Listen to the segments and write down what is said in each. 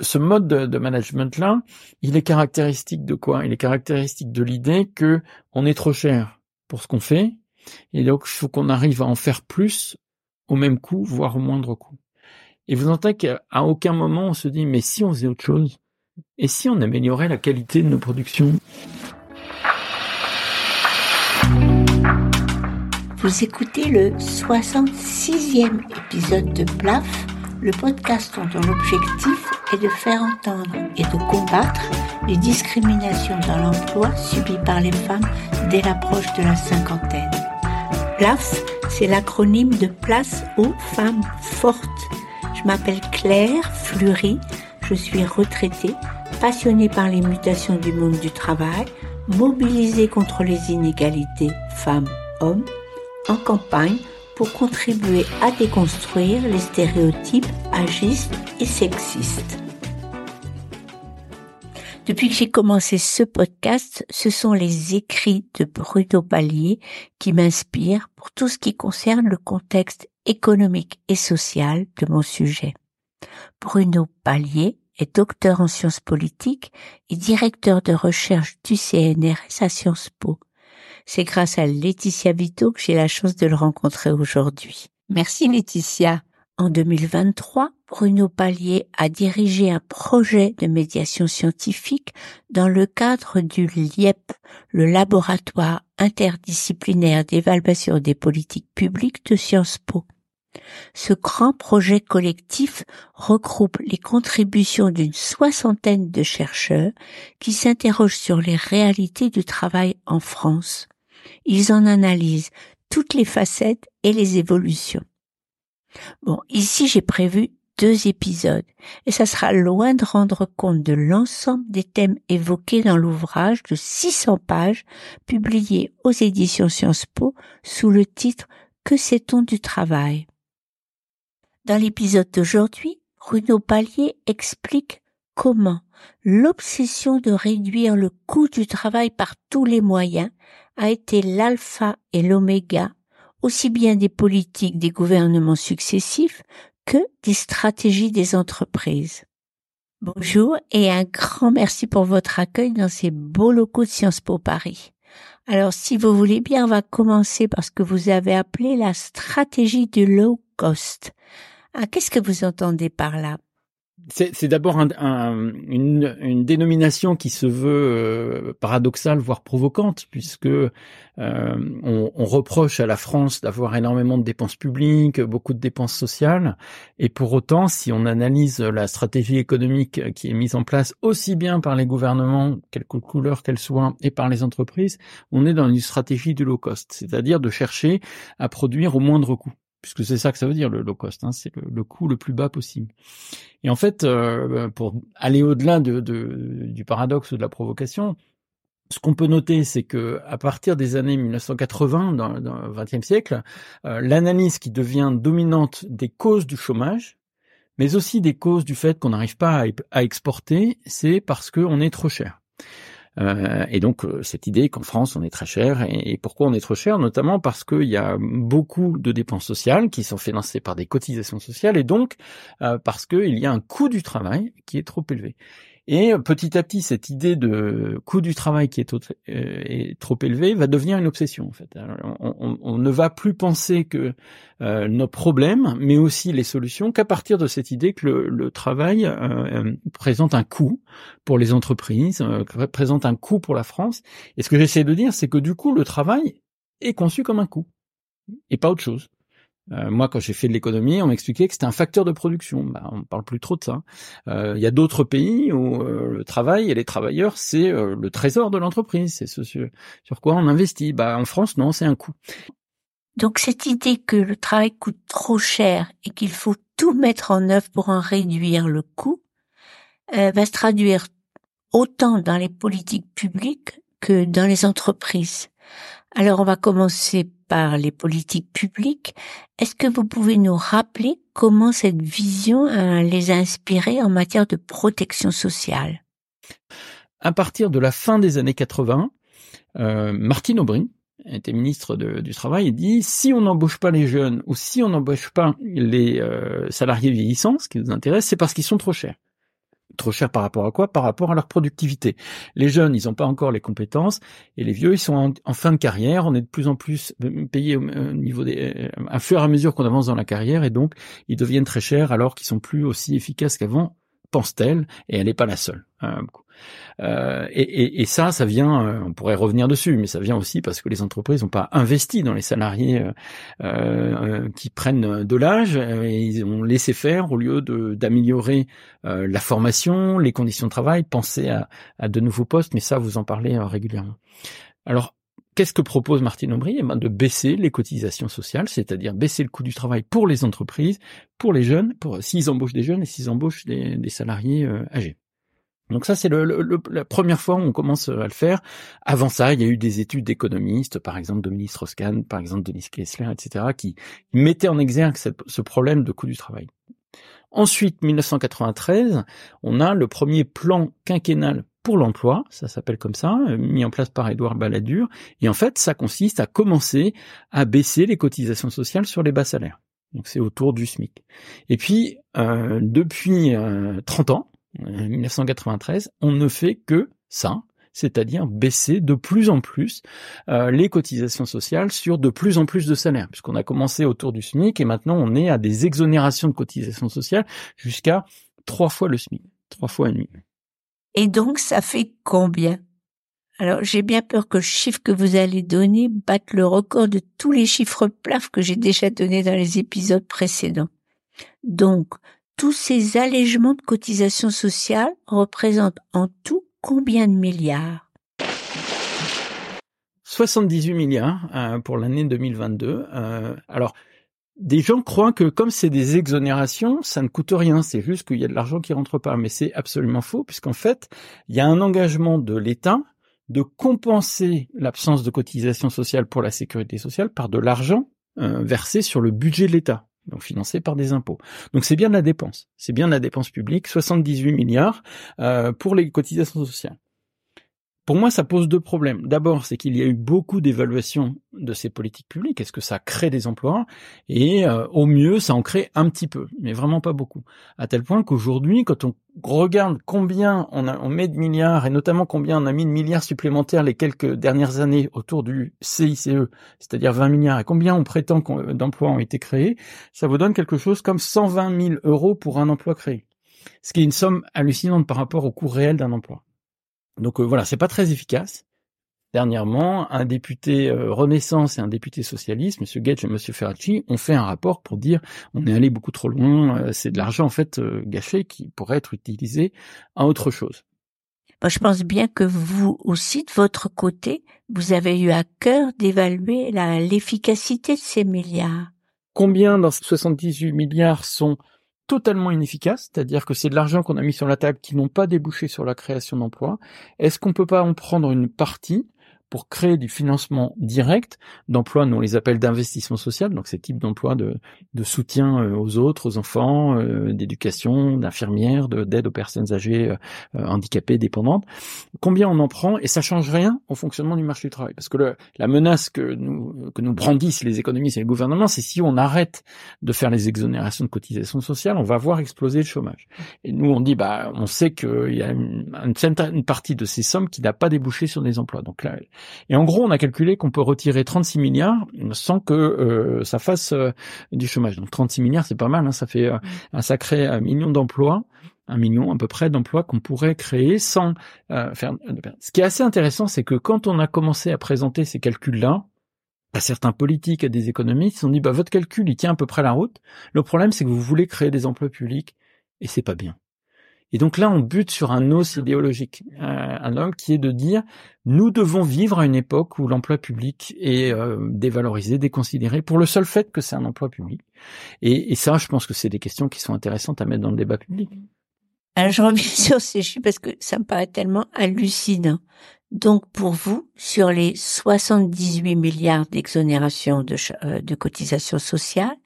ce mode de, management-là, il est caractéristique de quoi? Il est caractéristique de l'idée que on est trop cher pour ce qu'on fait, et donc il faut qu'on arrive à en faire plus au même coût, voire au moindre coût. Et vous entendez qu'à aucun moment on se dit mais si on faisait autre chose, et si on améliorait la qualité de nos productions? Vous écoutez le 66e épisode de PLAF, le podcast dont l'objectif est de faire entendre et de combattre les discriminations dans l'emploi subies par les femmes dès l'approche de la cinquantaine. PLAF, c'est l'acronyme de Place aux femmes fortes. Je m'appelle Claire Fleury, je suis retraitée, passionnée par les mutations du monde du travail, mobilisée contre les inégalités femmes-hommes en campagne pour contribuer à déconstruire les stéréotypes agistes et sexistes. Depuis que j'ai commencé ce podcast, ce sont les écrits de Bruno Pallier qui m'inspirent pour tout ce qui concerne le contexte économique et social de mon sujet. Bruno Pallier est docteur en sciences politiques et directeur de recherche du CNRS à Sciences Po. C'est grâce à Laetitia Vito que j'ai la chance de le rencontrer aujourd'hui. Merci Laetitia. En 2023, Bruno Pallier a dirigé un projet de médiation scientifique dans le cadre du LIEP, le laboratoire interdisciplinaire d'évaluation des politiques publiques de Sciences Po. Ce grand projet collectif regroupe les contributions d'une soixantaine de chercheurs qui s'interrogent sur les réalités du travail en France. Ils en analysent toutes les facettes et les évolutions. Bon, ici j'ai prévu deux épisodes et ça sera loin de rendre compte de l'ensemble des thèmes évoqués dans l'ouvrage de 600 pages publié aux éditions Sciences Po sous le titre Que sait-on du travail? Dans l'épisode d'aujourd'hui, Bruno Pallier explique comment l'obsession de réduire le coût du travail par tous les moyens a été l'alpha et l'oméga aussi bien des politiques des gouvernements successifs que des stratégies des entreprises. Bonjour et un grand merci pour votre accueil dans ces beaux locaux de Sciences Po Paris. Alors si vous voulez bien, on va commencer par ce que vous avez appelé la stratégie du low cost. Ah, qu'est-ce que vous entendez par là? C'est d'abord une, dénomination qui se veut euh, paradoxale, voire provocante, puisque euh, on, reproche à la France d'avoir énormément de dépenses publiques, beaucoup de dépenses sociales, et pour autant, si on analyse la stratégie économique qui est mise en place aussi bien par les gouvernements, quelque couleur qu'elle soit, et par les entreprises, on est dans une stratégie du low cost, c'est-à-dire de chercher à produire au moindre coût puisque c'est ça que ça veut dire le low cost, hein, c'est le, coût le plus bas possible. Et en fait, euh, pour aller au-delà de, du paradoxe ou de la provocation, ce qu'on peut noter, c'est que à partir des années 1980, dans, le XXe siècle, euh, l'analyse qui devient dominante des causes du chômage, mais aussi des causes du fait qu'on n'arrive pas à exporter, c'est parce qu'on est trop cher. Euh, et donc euh, cette idée qu'en France on est très cher. Et, pourquoi on est trop cher, notamment parce qu'il y a beaucoup de dépenses sociales qui sont financées par des cotisations sociales. Et donc euh, parce qu'il y a un coût du travail qui est trop élevé. Et petit à petit, cette idée de coût du travail qui est, euh, trop élevé va devenir une obsession. En fait, on, ne va plus penser que euh, nos problèmes, mais aussi les solutions, qu'à partir de cette idée que le, travail euh, présente un coût pour les entreprises, présente un coût pour la France. Et ce que j'essaie de dire, c'est que du coup, le travail est conçu comme un coût et pas autre chose. Euh, moi, quand j'ai fait de l'économie, on m'expliquait que c'était un facteur de production. Bah, on parle plus trop de ça. Euh, il y a d'autres pays où euh, le travail et les travailleurs, c'est le trésor de l'entreprise. C'est ce sur, quoi on investit. Bah, en France, non, c'est un coût. Donc cette idée que le travail coûte trop cher et qu'il faut tout mettre en œuvre pour en réduire le coût va se traduire autant dans les politiques publiques que dans les entreprises. Alors on va commencer par les politiques publiques. Est-ce que vous pouvez nous rappeler comment cette vision euh, les a inspirés en matière de protection sociale? À partir de la fin des années 80, euh, Martine Aubry était ministre du Travail et dit si on n'embauche pas les jeunes ou si on n'embauche pas les euh, salariés vieillissants, ce qui nous intéresse, c'est parce qu'ils sont trop chers. Trop cher par rapport à quoi? Par rapport à leur productivité. Les jeunes, ils n'ont pas encore les compétences, et les vieux, ils sont en, fin de carrière. On est de plus en plus euh, payés au, niveau des, euh, à fur et à mesure qu'on avance dans la carrière, et donc ils deviennent très chers alors qu'ils sont plus aussi efficaces qu'avant pense-t-elle, et elle n'est pas la seule. Hein, euh, et, ça, ça vient, euh, on pourrait revenir dessus, mais ça vient aussi parce que les entreprises n'ont pas investi dans les salariés euh, qui prennent de l'âge, et ils ont laissé faire au lieu d'améliorer la formation, les conditions de travail, penser à, à de nouveaux postes, mais ça, vous en parlez régulièrement. Alors, Qu'est-ce que propose Martine Aubry? Eh ben, De baisser les cotisations sociales, c'est-à-dire baisser le coût du travail pour les entreprises, pour les jeunes, pour s'ils embauchent des jeunes et s'ils embauchent des, salariés euh, âgés. Donc ça, c'est la première fois où on commence à le faire. Avant ça, il y a eu des études d'économistes, par exemple Dominique Strauss-Kahn, par exemple Denis Kessler, etc., qui mettaient en exergue ce problème de coût du travail. Ensuite, 1993, on a le premier plan quinquennal pour l'emploi, ça s'appelle comme ça, euh, mis en place par Édouard Balladur. Et en fait, ça consiste à commencer à baisser les cotisations sociales sur les bas salaires. Donc c'est autour du SMIC. Et puis, euh, depuis 30 euh, ans, 1993, on ne fait que ça, c'est-à-dire baisser de plus en plus les cotisations sociales sur de plus en plus de salaires, puisqu'on a commencé autour du SMIC et maintenant on est à des exonérations de cotisations sociales jusqu'à trois fois le SMIC, trois fois et demi. Et donc, ça fait combien? Alors, j'ai bien peur que le chiffre que vous allez donner batte le record de tous les chiffres plafs que j'ai déjà donnés dans les épisodes précédents. Donc, tous ces allègements de cotisations sociales représentent en tout combien de milliards? 78 milliards euh, pour l'année 2022. Euh, alors, des gens croient que comme c'est des exonérations, ça ne coûte rien, c'est juste qu'il y a de l'argent qui rentre pas. Mais c'est absolument faux, puisqu'en fait, il y a un engagement de l'État de compenser l'absence de cotisation sociale pour la sécurité sociale par de l'argent euh, versé sur le budget de l'État, donc financé par des impôts. Donc c'est bien de la dépense, c'est bien de la dépense publique, 78 milliards euh, pour les cotisations sociales. Pour moi, ça pose deux problèmes. D'abord, c'est qu'il y a eu beaucoup d'évaluations de ces politiques publiques. Est-ce que ça crée des emplois? Et euh, au mieux, ça en crée un petit peu, mais vraiment pas beaucoup. À tel point qu'aujourd'hui, quand on regarde combien on, a, on met de milliards, et notamment combien on a mis de milliards supplémentaires les quelques dernières années autour du CICE, c'est-à-dire 20 milliards, et combien on prétend d'emplois ont été créés, ça vous donne quelque chose comme 120 000 euros pour un emploi créé. Ce qui est une somme hallucinante par rapport au coût réel d'un emploi. Donc euh, voilà, c'est pas très efficace. Dernièrement, un député euh, Renaissance et un député socialiste, M. Gage et M. Ferracci, ont fait un rapport pour dire on est allé beaucoup trop loin, euh, c'est de l'argent en fait gâché qui pourrait être utilisé à autre chose. je pense bien que vous aussi, de votre côté, vous avez eu à cœur d'évaluer l'efficacité de ces milliards. Combien dans ces 78 milliards sont totalement inefficace, c'est-à-dire que c'est de l'argent qu'on a mis sur la table qui n'ont pas débouché sur la création d'emplois. Est-ce qu'on peut pas en prendre une partie pour créer du financement direct d'emplois, nous on les appelle d'investissement social, donc ces types d'emplois de, de, soutien euh, aux autres, aux enfants, euh, d'éducation, d'infirmières, d'aide aux personnes âgées, euh, handicapées, dépendantes. Combien on en prend et ça change rien au fonctionnement du marché du travail, parce que le, la menace que nous que nous brandissent les économistes et le gouvernement, c'est si on arrête de faire les exonérations de cotisations sociales, on va voir exploser le chômage. Et nous on dit bah on sait qu'il y a une, une, partie de ces sommes qui n'a pas débouché sur des emplois. Donc là et en gros, on a calculé qu'on peut retirer 36 milliards sans que euh, ça fasse euh, du chômage. Donc 36 milliards, c'est pas mal, hein, ça fait euh, un sacré million d'emplois un million à peu près d'emplois qu'on pourrait créer sans faire. Ce qui est assez intéressant, c'est que quand on a commencé à présenter ces calculs-là, à certains politiques, à des économistes, ils ont dit bah votre calcul il tient à peu près la route. Le problème c'est que vous voulez créer des emplois publics et c'est pas bien. Et donc là, on bute sur un os idéologique, euh, un homme qui est de dire nous devons vivre à une époque où l'emploi public est euh, dévalorisé, déconsidéré, pour le seul fait que c'est un emploi public. Et, ça, je pense que c'est des questions qui sont intéressantes à mettre dans le débat public. Alors je reviens sur ces chiffres parce que ça me paraît tellement hallucinant. Donc pour vous, sur les 78 milliards d'exonération de, euh, de cotisations sociales,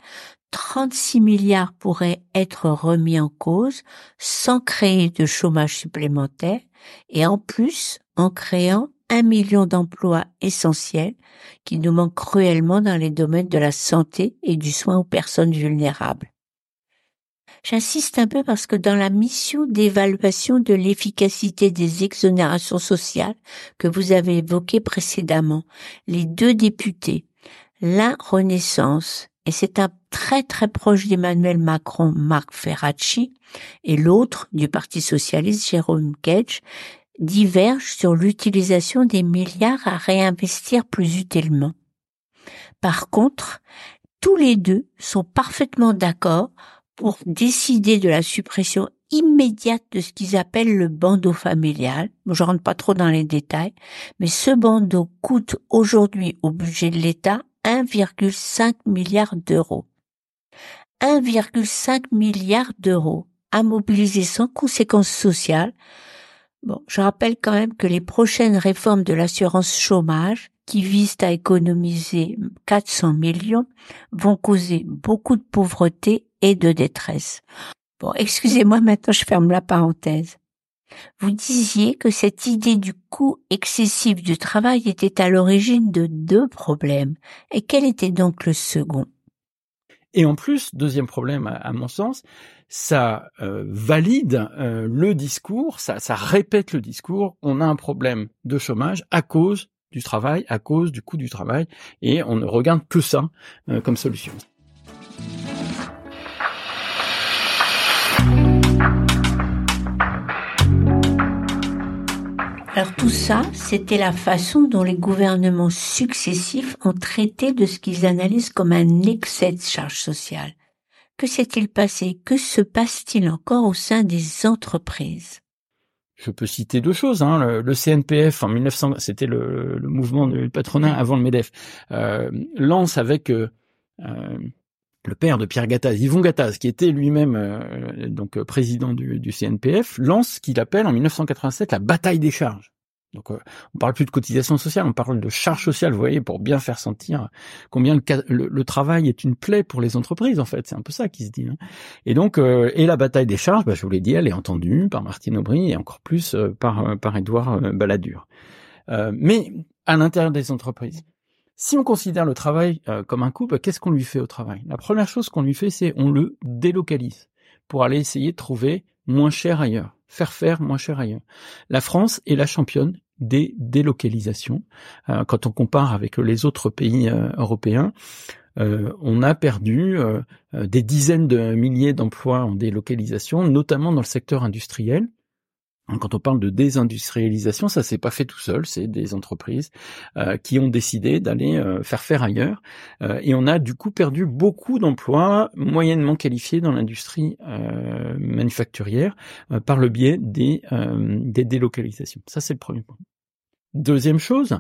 36 milliards pourraient être remis en cause sans créer de chômage supplémentaire et en plus en créant un million d'emplois essentiels qui nous manquent cruellement dans les domaines de la santé et du soin aux personnes vulnérables. J'insiste un peu parce que dans la mission d'évaluation de l'efficacité des exonérations sociales que vous avez évoquées précédemment, les deux députés, l'un Renaissance, et c'est un très très proche d'Emmanuel Macron, Marc Ferracci, et l'autre du Parti socialiste, Jérôme Gage, divergent sur l'utilisation des milliards à réinvestir plus utilement. Par contre, tous les deux sont parfaitement d'accord pour décider de la suppression immédiate de ce qu'ils appellent le bandeau familial. Je rentre pas trop dans les détails, mais ce bandeau coûte aujourd'hui au budget de l'État 1,5 milliard d'euros. 1,5 milliard d'euros à mobiliser sans conséquences sociales. Bon, je rappelle quand même que les prochaines réformes de l'assurance chômage qui visent à économiser 400 millions vont causer beaucoup de pauvreté et de détresse. Bon, excusez-moi, maintenant je ferme la parenthèse. Vous disiez que cette idée du coût excessif du travail était à l'origine de deux problèmes. Et quel était donc le second? Et en plus, deuxième problème à, mon sens, ça euh, valide euh, le discours, ça, répète le discours, on a un problème de chômage à cause du travail, à cause du coût du travail, et on ne regarde que ça euh, comme solution. Tout ça, c'était la façon dont les gouvernements successifs ont traité de ce qu'ils analysent comme un excès de charge sociale. Que s'est-il passé? Que se passe-t-il encore au sein des entreprises? Je peux citer deux choses. Hein. Le, CNPF en 1900, c'était le, mouvement du patronat avant le Medef, euh, lance avec euh, euh, le père de Pierre Gattaz, Yvon Gattaz, qui était lui-même donc président du, du, CNPF, lance ce qu'il appelle en 1987 la bataille des charges. Donc euh, on parle plus de cotisation sociale, on parle de charge sociale, vous voyez, pour bien faire sentir combien le, travail est une plaie pour les entreprises, en fait. C'est un peu ça qui se dit. Hein. Et donc, euh, et la bataille des charges, bah, je vous l'ai dit, elle est entendue par Martine Aubry et encore plus par, par Édouard Balladur. mais à l'intérieur des entreprises, si on considère le travail euh, comme un coût, bah, qu'est-ce qu'on lui fait au travail? La première chose qu'on lui fait, c'est on le délocalise pour aller essayer de trouver moins cher ailleurs, faire faire moins cher ailleurs. La France est la championne des délocalisations. Euh, quand on compare avec les autres pays euh, européens, on a perdu des dizaines de milliers d'emplois en délocalisation, notamment dans le secteur industriel. Hein, quand on parle de désindustrialisation, ça s'est pas fait tout seul, c'est des entreprises euh, qui ont décidé d'aller euh, faire faire ailleurs, euh, et on a du coup perdu beaucoup d'emplois moyennement qualifiés dans l'industrie manufacturière par le biais des, des délocalisations. Ça c'est le premier point. Deuxième chose,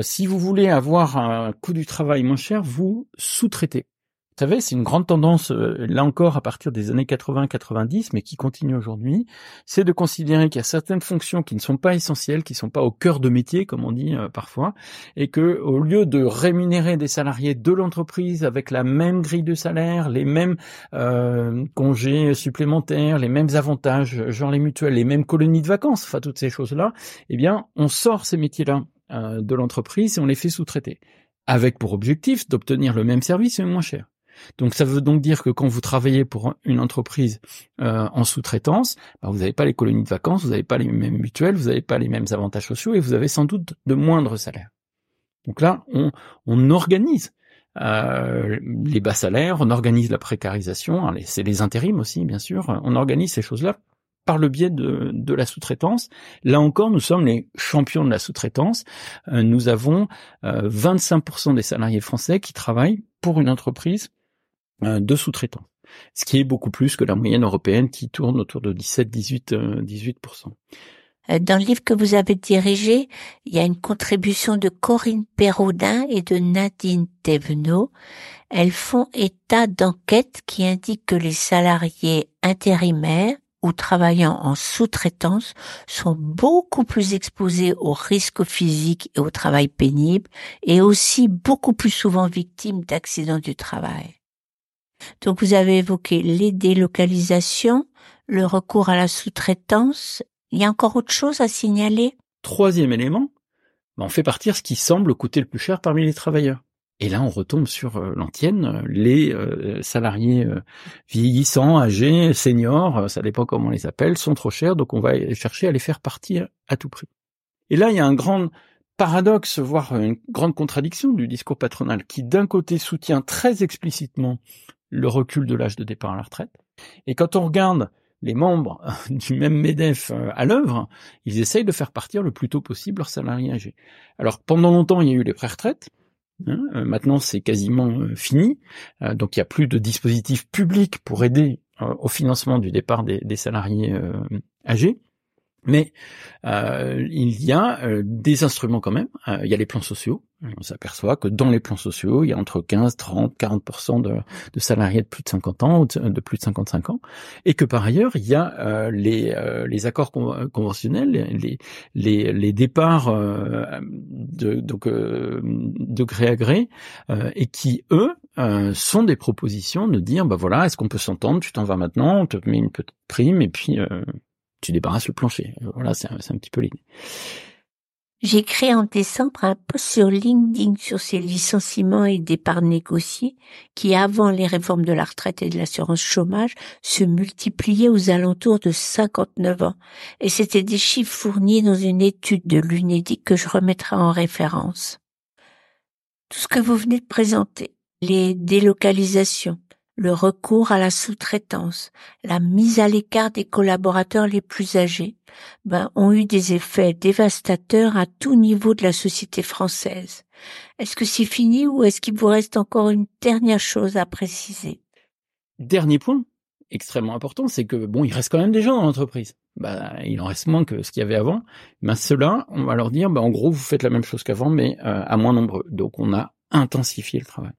si vous voulez avoir un coût du travail moins cher, vous sous-traitez. Vous savez, c'est une grande tendance, euh, là encore, à partir des années 80-90, mais qui continue aujourd'hui, c'est de considérer qu'il y a certaines fonctions qui ne sont pas essentielles, qui ne sont pas au cœur de métier, comme on dit euh, parfois, et que au lieu de rémunérer des salariés de l'entreprise avec la même grille de salaire, les mêmes euh, congés supplémentaires, les mêmes avantages, genre les mutuelles, les mêmes colonies de vacances, enfin toutes ces choses-là, eh bien, on sort ces métiers-là de l'entreprise et on les fait sous-traiter, avec pour objectif d'obtenir le même service mais moins cher. Donc ça veut donc dire que quand vous travaillez pour une entreprise euh, en sous-traitance, bah, vous n'avez pas les colonies de vacances, vous n'avez pas les mêmes mutuelles, vous n'avez pas les mêmes avantages sociaux et vous avez sans doute de moindres salaires. Donc là, on, on organise euh, les bas salaires, on organise la précarisation, c'est les intérims aussi bien sûr, on organise ces choses-là par le biais de, de la sous-traitance. Là encore, nous sommes les champions de la sous-traitance. Euh, nous avons 25% des salariés français qui travaillent pour une entreprise euh, de sous-traitants, ce qui est beaucoup plus que la moyenne européenne qui tourne autour de 17-18 18%. Euh, dans le livre que vous avez dirigé, il y a une contribution de Corinne Perraudin et de Nadine Thévenot. Elles font état d'enquêtes qui indiquent que les salariés intérimaires ou travaillant en sous-traitance sont beaucoup plus exposés aux risques physiques et au travail pénible et aussi beaucoup plus souvent victimes d'accidents du travail. Donc vous avez évoqué les délocalisations, le recours à la sous-traitance. Il y a encore autre chose à signaler? Troisième élément, ben, on fait partir ce qui semble coûter le plus cher parmi les travailleurs. Et là, on retombe sur euh, l'antienne, les euh, salariés euh, vieillissants, âgés, seniors, ça dépend comment on les appelle, sont trop chers, donc on va chercher à les faire partir à tout prix. Et là, il y a un grand paradoxe, voire une grande contradiction du discours patronal, qui d'un côté soutient très explicitement le recul de l'âge de départ à la retraite, et quand on regarde les membres du même MEDEF à l'œuvre, ils essayent de faire partir le plus tôt possible leurs salariés âgés. Alors pendant longtemps, il y a eu les pré-retraites, Hein, euh, maintenant, c'est quasiment euh, fini. Euh, donc, il n'y a plus de dispositifs publics pour aider au financement du départ des salariés âgés. Mais euh, il y a euh, des instruments quand même. Euh, il y a les plans sociaux. On s'aperçoit que dans les plans sociaux, il y a entre 15, 30, 40 de, de, salariés de plus de 50 ans, de plus de 55 ans, et que par ailleurs, il y a les, les accords conventionnels, les, les, les départs de, donc, de gré à gré, et qui, eux, sont des propositions de dire, bah voilà, est-ce qu'on peut s'entendre, tu t'en vas maintenant, on te met une petite prime, et puis tu débarrasses le plancher. Voilà, c'est un, petit peu l'idée. J'ai créé en décembre un post sur LinkedIn sur ces licenciements et départs négociés qui, avant les réformes de la retraite et de l'assurance chômage, se multipliaient aux alentours de 59 ans. Et c'était des chiffres fournis dans une étude de l'UNEDIC que je remettrai en référence. Tout ce que vous venez de présenter, les délocalisations, le recours à la sous-traitance, la mise à l'écart des collaborateurs les plus âgés, ben, ont eu des effets dévastateurs à tout niveau de la société française. Est-ce que c'est fini ou est-ce qu'il vous reste encore une dernière chose à préciser? Dernier point, extrêmement important, c'est que bon, il reste quand même des gens dans l'entreprise. Ben, il en reste moins que ce qu'il y avait avant. Ben, ceux-là, on va leur dire, ben, en gros, vous faites la même chose qu'avant, mais euh, à moins nombreux. Donc, on a intensifié le travail.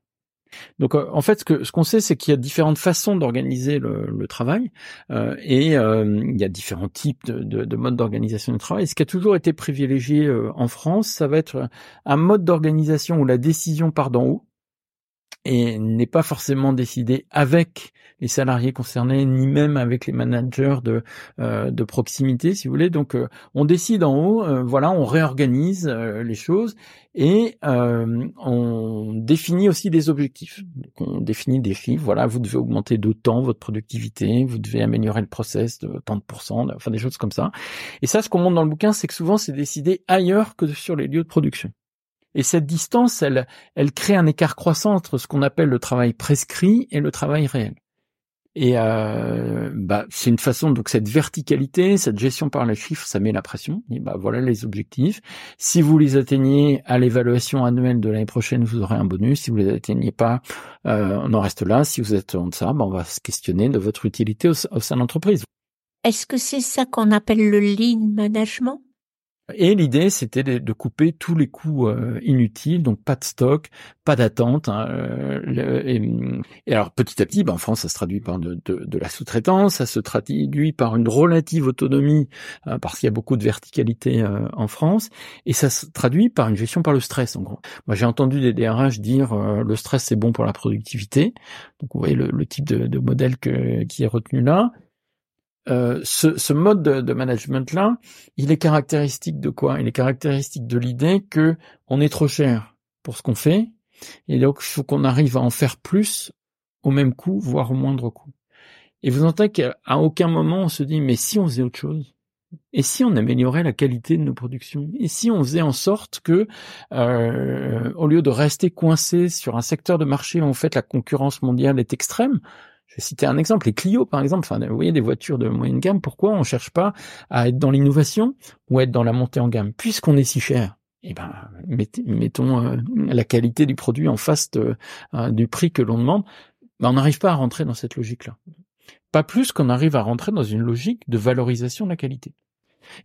Donc euh, en fait, ce que ce qu'on sait, c'est qu'il y a différentes façons d'organiser le, travail euh, et euh, il y a différents types de, de, modes d'organisation du travail. ce qui a toujours été privilégié en France, ça va être un mode d'organisation où la décision part d'en haut et n'est pas forcément décidé avec les salariés concernés, ni même avec les managers de, euh, de proximité, si vous voulez. Donc, euh, on décide en haut, euh, voilà, on réorganise les choses et on définit aussi des objectifs. on définit des chiffres. Voilà, vous devez augmenter d'autant votre productivité, vous devez améliorer le process de tant de pourcents, enfin des choses comme ça. Et ça, ce qu'on montre dans le bouquin, c'est que souvent c'est décidé ailleurs que sur les lieux de production. Et cette distance, elle, elle crée un écart croissant entre ce qu'on appelle le travail prescrit et le travail réel. Et euh, bah, c'est une façon, donc cette verticalité, cette gestion par les chiffres, ça met la pression. Et bah voilà les objectifs. Si vous les atteignez à l'évaluation annuelle de l'année prochaine, vous aurez un bonus. Si vous les atteignez pas, euh, on en reste là. Si vous êtes en deçà, bah, on va se questionner de votre utilité au, sein de l'entreprise. Est-ce que c'est ça qu'on appelle le lean management? Et l'idée, c'était de, couper tous les coûts euh, inutiles, donc pas de stock, pas d'attente. Hein, euh, et, alors petit à petit, ben, en France, ça se traduit par de, la sous-traitance, ça se traduit par une relative autonomie, euh, parce qu'il y a beaucoup de verticalité en France, et ça se traduit par une gestion par le stress, en gros. Moi, j'ai entendu des DRH dire le stress, c'est bon pour la productivité. Donc, vous voyez le, type de, modèle qui est retenu là. Euh, ce, mode de, management là, il est caractéristique de quoi? Il est caractéristique de l'idée que on est trop cher pour ce qu'on fait, et donc il faut qu'on arrive à en faire plus au même coût, voire au moindre coût. Et vous entendez qu'à aucun moment on se dit mais si on faisait autre chose? Et si on améliorait la qualité de nos productions? Et si on faisait en sorte que, euh, au lieu de rester coincé sur un secteur de marché où en fait la concurrence mondiale est extrême, je vais citer un exemple, les Clio par exemple, enfin, vous voyez des voitures de moyenne gamme, pourquoi on cherche pas à être dans l'innovation ou être dans la montée en gamme? Puisqu'on est si cher, eh ben, mettons euh, la qualité du produit en face euh, du prix que l'on demande, on n'arrive pas à rentrer dans cette logique-là. Pas plus qu'on arrive à rentrer dans une logique de valorisation de la qualité.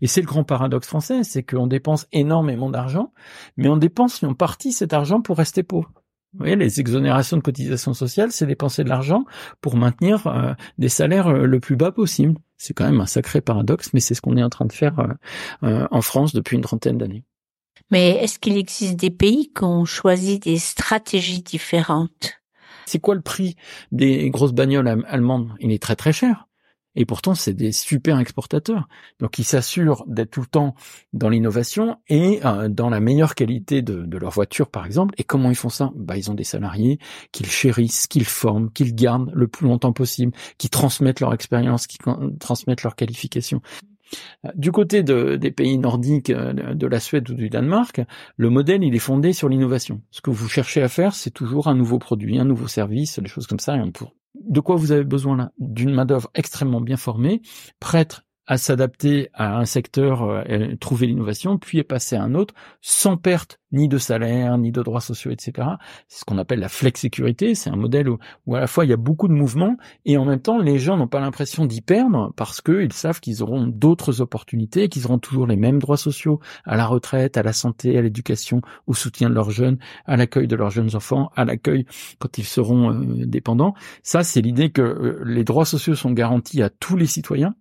Et c'est le grand paradoxe français, c'est qu'on dépense énormément d'argent, mais on dépense en partie cet argent pour rester pauvre. Vous voyez, les exonérations de cotisations sociales, c'est dépenser de l'argent pour maintenir euh, des salaires euh, le plus bas possible. C'est quand même un sacré paradoxe, mais c'est ce qu'on est en train de faire euh, en France depuis une trentaine d'années. Mais est-ce qu'il existe des pays qui ont choisi des stratégies différentes? C'est quoi le prix des grosses bagnoles allemandes? Il est très très cher. Et pourtant, c'est des super exportateurs. Donc, ils s'assurent d'être tout le temps dans l'innovation et euh, dans la meilleure qualité de, de, leur voiture, par exemple. Et comment ils font ça? Bah, Ils ont des salariés qu'ils chérissent, qu'ils forment, qu'ils gardent le plus longtemps possible, qui transmettent leur expérience, qui transmettent leur qualification. Du côté de, des pays nordiques, euh, de la Suède ou du Danemark, le modèle il est fondé sur l'innovation. Ce que vous cherchez à faire, c'est toujours un nouveau produit, un nouveau service, des choses comme ça. De quoi vous avez besoin là? D'une main d'œuvre extrêmement bien formée, prête à s'adapter à un secteur, euh, trouver l'innovation, puis est passer à un autre sans perte ni de salaire, ni de droits sociaux, etc. C'est ce qu'on appelle la flex sécurité. C'est un modèle où, à la fois il y a beaucoup de mouvements et en même temps les gens n'ont pas l'impression d'y perdre parce qu'ils savent qu'ils auront d'autres opportunités, qu'ils auront toujours les mêmes droits sociaux à la retraite, à la santé, à l'éducation, au soutien de leurs jeunes, à l'accueil de leurs jeunes enfants, à l'accueil quand ils seront euh, dépendants. Ça, c'est l'idée que euh, les droits sociaux sont garantis à tous les citoyens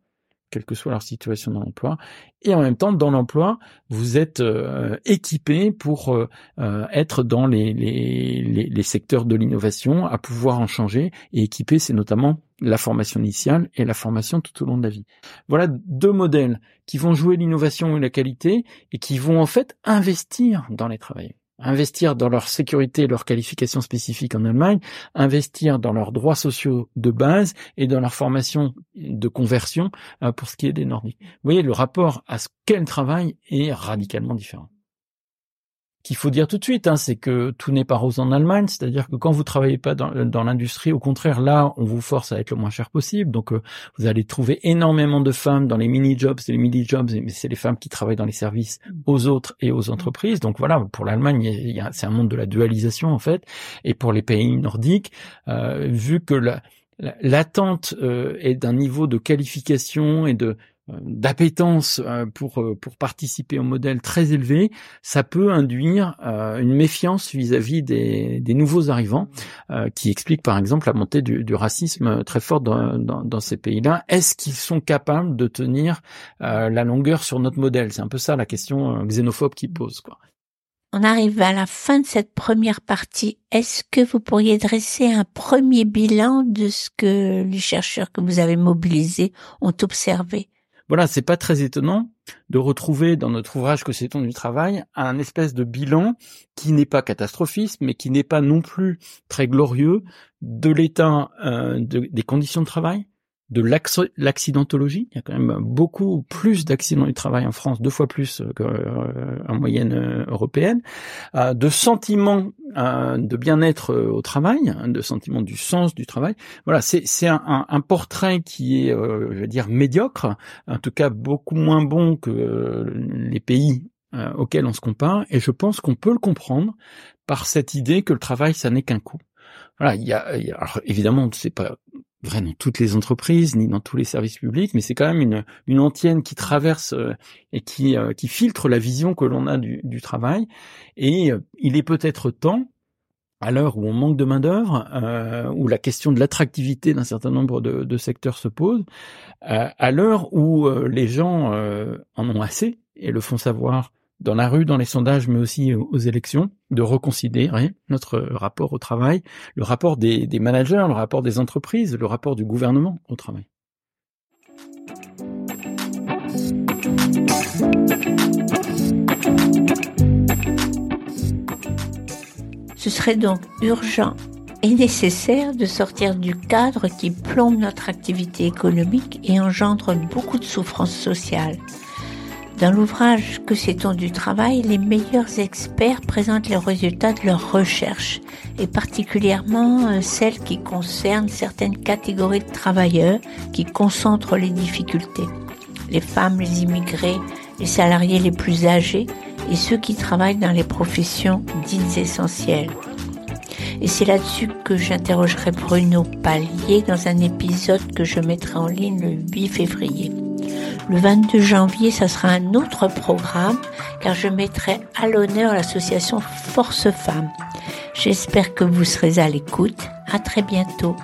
quelle que soit leur situation dans l'emploi. Et en même temps, dans l'emploi, vous êtes euh, équipé pour euh, euh, être dans les, les, les, secteurs de l'innovation, à pouvoir en changer. Et équiper, c'est notamment la formation initiale et la formation tout au long de la vie. Voilà deux modèles qui vont jouer l'innovation et la qualité et qui vont en fait investir dans les travailleurs investir dans leur sécurité, leur qualification spécifique en Allemagne, investir dans leurs droits sociaux de base et dans leur formation de conversion euh, pour ce qui est des Nordiques. Vous voyez, le rapport à ce qu'est le travail est radicalement différent qu'il faut dire tout de suite, hein, c'est que tout n'est pas rose en Allemagne, c'est-à-dire que quand vous travaillez pas dans, l'industrie, au contraire, là, on vous force à être le moins cher possible. Donc, euh, vous allez trouver énormément de femmes dans les mini-jobs, les mini-jobs, mais c'est les femmes qui travaillent dans les services aux autres et aux entreprises. Donc voilà, pour l'Allemagne, c'est un monde de la dualisation en fait. Et pour les pays nordiques, euh, vu que l'attente euh, est d'un niveau de qualification et de euh, d'appétence euh, pour euh, pour participer au modèle très élevé, ça peut induire une méfiance vis-à-vis des, des nouveaux arrivants, qui explique par exemple la montée du, racisme très fort dans, dans, dans ces pays-là. Est-ce qu'ils sont capables de tenir la longueur sur notre modèle? C'est un peu ça la question xénophobe qui pose quoi. On arrive à la fin de cette première partie. Est-ce que vous pourriez dresser un premier bilan de ce que les chercheurs que vous avez mobilisés ont observé? Voilà, c'est pas très étonnant de retrouver dans notre ouvrage que c'est du travail un espèce de bilan qui n'est pas catastrophiste, mais qui n'est pas non plus très glorieux de l'état euh, des conditions de travail, de l'accidentologie. Il y a quand même beaucoup plus d'accidents du travail en France, deux fois plus qu'en euh, moyenne euh, européenne, euh, de sentiments de bien-être au travail, hein, de sentiments du sens du travail. Voilà, c'est un, portrait qui est, je veux dire, médiocre, en tout cas beaucoup moins bon que les pays auxquels on se compare, et je pense qu'on peut le comprendre par cette idée que le travail, ça n'est qu'un coût. Voilà, il y a alors évidemment, c'est pas vrai dans toutes les entreprises ni dans tous les services publics, mais c'est quand même une, une antienne qui traverse euh, et qui, euh, qui filtre la vision que l'on a du, du, travail. Et euh, il est peut-être temps, à l'heure où on manque de main d'œuvre, où la question de l'attractivité d'un certain nombre de, de, secteurs se pose, à l'heure où les gens en ont assez et le font savoir dans la rue, dans les sondages, mais aussi aux élections, de reconsidérer notre rapport au travail, le rapport des, managers, le rapport des entreprises, le rapport du gouvernement au travail. Ce serait donc urgent et nécessaire de sortir du cadre qui plombe notre activité économique et engendre beaucoup de souffrances sociales. Dans l'ouvrage Que sait-on du travail, les meilleurs experts présentent les résultats de leurs recherches, et particulièrement euh, celles qui concernent certaines catégories de travailleurs qui concentrent les difficultés. Les femmes, les immigrés, les salariés les plus âgés et ceux qui travaillent dans les professions dites essentielles. Et c'est là-dessus que j'interrogerai Bruno Pallier dans un épisode que je mettrai en ligne le 8 février. Le 22 janvier, ça sera un autre programme car je mettrai à l'honneur l'association Force Femmes. J'espère que vous serez à l'écoute. À très bientôt.